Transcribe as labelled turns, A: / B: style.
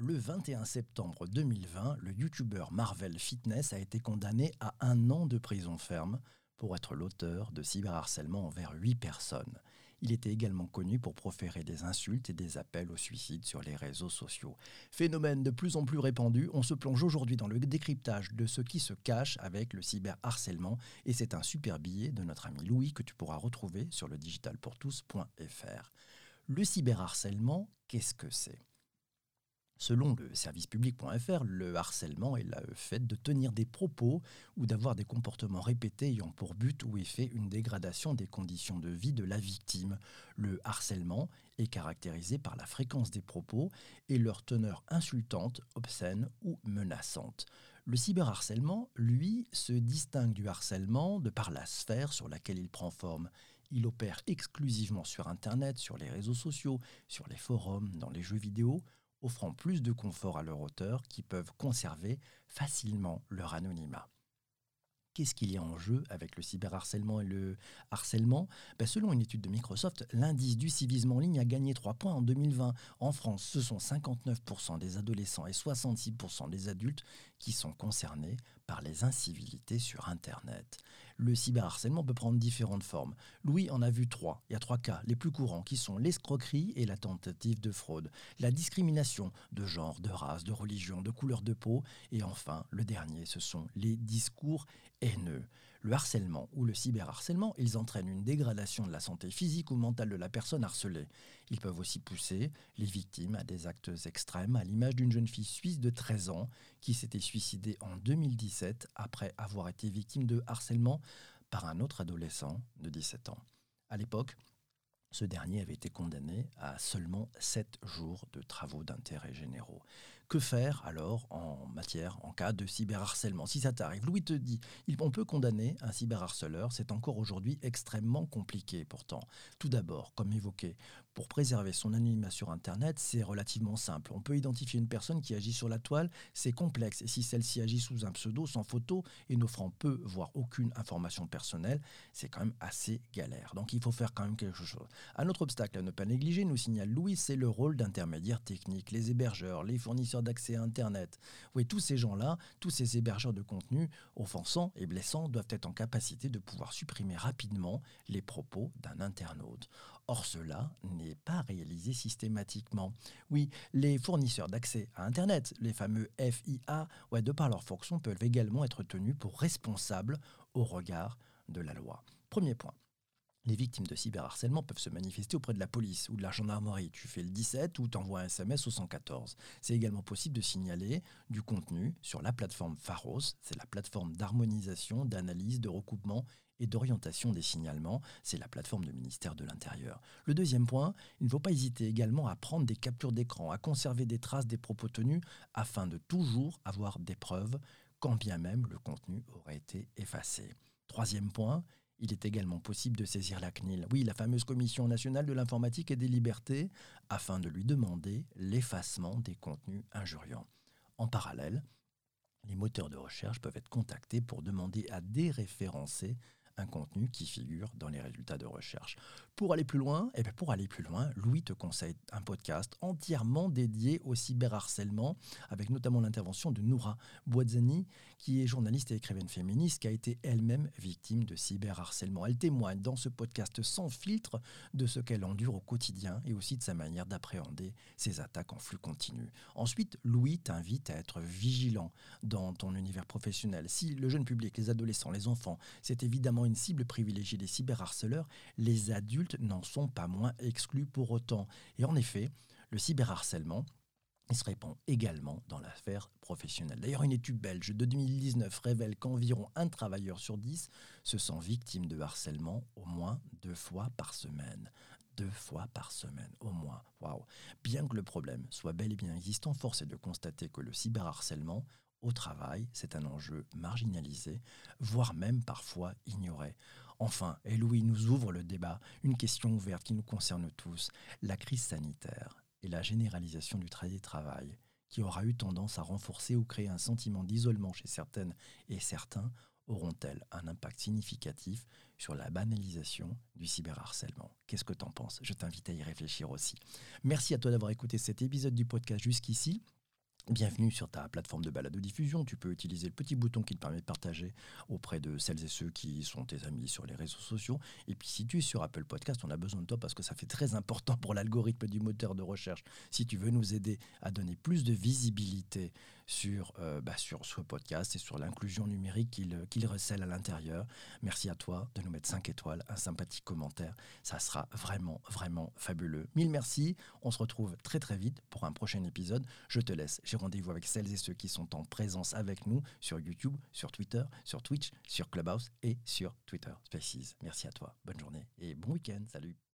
A: Le 21 septembre 2020, le youtubeur Marvel Fitness a été condamné à un an de prison ferme pour être l'auteur de cyberharcèlement envers huit personnes. Il était également connu pour proférer des insultes et des appels au suicide sur les réseaux sociaux. Phénomène de plus en plus répandu, on se plonge aujourd'hui dans le décryptage de ce qui se cache avec le cyberharcèlement et c'est un super billet de notre ami Louis que tu pourras retrouver sur le digitalpourtous.fr. Le cyberharcèlement, qu'est-ce que c'est? Selon le service public.fr, le harcèlement est le fait de tenir des propos ou d'avoir des comportements répétés ayant pour but ou effet une dégradation des conditions de vie de la victime. Le harcèlement est caractérisé par la fréquence des propos et leur teneur insultante, obscène ou menaçante. Le cyberharcèlement, lui, se distingue du harcèlement de par la sphère sur laquelle il prend forme. Il opère exclusivement sur Internet, sur les réseaux sociaux, sur les forums, dans les jeux vidéo offrant plus de confort à leurs auteurs qui peuvent conserver facilement leur anonymat. Qu'est-ce qu'il y a en jeu avec le cyberharcèlement et le harcèlement? Ben, Selon une étude de Microsoft, l'indice du civisme en ligne a gagné 3 points en 2020. En France, ce sont 59% des adolescents et 66% des adultes qui sont concernés par les incivilités sur Internet. Le cyberharcèlement peut prendre différentes formes. Louis en a vu trois. Il y a trois cas, les plus courants, qui sont l'escroquerie et la tentative de fraude, la discrimination de genre, de race, de religion, de couleur de peau, et enfin, le dernier, ce sont les discours haineux. Le harcèlement ou le cyberharcèlement, ils entraînent une dégradation de la santé physique ou mentale de la personne harcelée. Ils peuvent aussi pousser les victimes à des actes extrêmes, à l'image d'une jeune fille suisse de 13 ans qui s'était suicidée en 2017 après avoir été victime de harcèlement par un autre adolescent de 17 ans. À l'époque, ce dernier avait été condamné à seulement 7 jours de travaux d'intérêt généraux. Que faire alors en matière, en cas de cyberharcèlement? Si ça t'arrive, Louis te dit, on peut condamner un cyberharceleur, c'est encore aujourd'hui extrêmement compliqué pourtant. Tout d'abord, comme évoqué, pour préserver son anonymat sur Internet, c'est relativement simple. On peut identifier une personne qui agit sur la toile, c'est complexe. Et si celle-ci agit sous un pseudo, sans photo, et n'offrant peu, voire aucune information personnelle, c'est quand même assez galère. Donc il faut faire quand même quelque chose. Un autre obstacle à ne pas négliger, nous signale Louis, c'est le rôle d'intermédiaire technique. Les hébergeurs, les fournisseurs d'accès à Internet. Oui, tous ces gens-là, tous ces hébergeurs de contenu offensants et blessants doivent être en capacité de pouvoir supprimer rapidement les propos d'un internaute. Or, cela n'est pas réalisé systématiquement. Oui, les fournisseurs d'accès à Internet, les fameux FIA, ouais, de par leur fonction, peuvent également être tenus pour responsables au regard de la loi. Premier point. Les victimes de cyberharcèlement peuvent se manifester auprès de la police ou de la gendarmerie. Tu fais le 17 ou t'envoies un SMS au 114. C'est également possible de signaler du contenu sur la plateforme Pharos. C'est la plateforme d'harmonisation, d'analyse, de recoupement et d'orientation des signalements. C'est la plateforme du ministère de l'Intérieur. Le deuxième point, il ne faut pas hésiter également à prendre des captures d'écran, à conserver des traces des propos tenus afin de toujours avoir des preuves, quand bien même le contenu aurait été effacé. Troisième point, il est également possible de saisir la CNIL, oui, la fameuse Commission nationale de l'informatique et des libertés, afin de lui demander l'effacement des contenus injuriants. En parallèle, les moteurs de recherche peuvent être contactés pour demander à déréférencer un contenu qui figure dans les résultats de recherche. Pour aller plus loin, et eh bien pour aller plus loin, Louis te conseille un podcast entièrement dédié au cyberharcèlement, avec notamment l'intervention de Noura Boidzani, qui est journaliste et écrivaine féministe, qui a été elle-même victime de cyberharcèlement. Elle témoigne dans ce podcast sans filtre de ce qu'elle endure au quotidien et aussi de sa manière d'appréhender ces attaques en flux continu. Ensuite, Louis t'invite à être vigilant dans ton univers professionnel. Si le jeune public, les adolescents, les enfants, c'est évidemment une cible privilégiée des cyberharceleurs, les adultes n'en sont pas moins exclus pour autant. Et en effet, le cyberharcèlement, il se répand également dans l'affaire professionnelle. D'ailleurs, une étude belge de 2019 révèle qu'environ un travailleur sur dix se sent victime de harcèlement au moins deux fois par semaine. Deux fois par semaine, au moins. Waouh Bien que le problème soit bel et bien existant, force est de constater que le cyberharcèlement au travail, c'est un enjeu marginalisé, voire même parfois ignoré. Enfin, et Louis nous ouvre le débat, une question ouverte qui nous concerne tous, la crise sanitaire et la généralisation du travail, qui aura eu tendance à renforcer ou créer un sentiment d'isolement chez certaines et certains, auront-elles un impact significatif sur la banalisation du cyberharcèlement? Qu'est-ce que tu en penses? Je t'invite à y réfléchir aussi. Merci à toi d'avoir écouté cet épisode du podcast jusqu'ici. Bienvenue sur ta plateforme de balade de diffusion. Tu peux utiliser le petit bouton qui te permet de partager auprès de celles et ceux qui sont tes amis sur les réseaux sociaux. Et puis si tu es sur Apple Podcast, on a besoin de toi parce que ça fait très important pour l'algorithme du moteur de recherche. Si tu veux nous aider à donner plus de visibilité sur, euh, bah, sur ce podcast et sur l'inclusion numérique qu'il qu'il recèle à l'intérieur, merci à toi de nous mettre 5 étoiles, un sympathique commentaire. Ça sera vraiment, vraiment fabuleux. Mille merci. On se retrouve très très vite pour un prochain épisode. Je te laisse. J'ai rendez-vous avec celles et ceux qui sont en présence avec nous sur YouTube, sur Twitter, sur Twitch, sur Clubhouse et sur Twitter Spaces. Merci à toi. Bonne journée et bon week-end. Salut.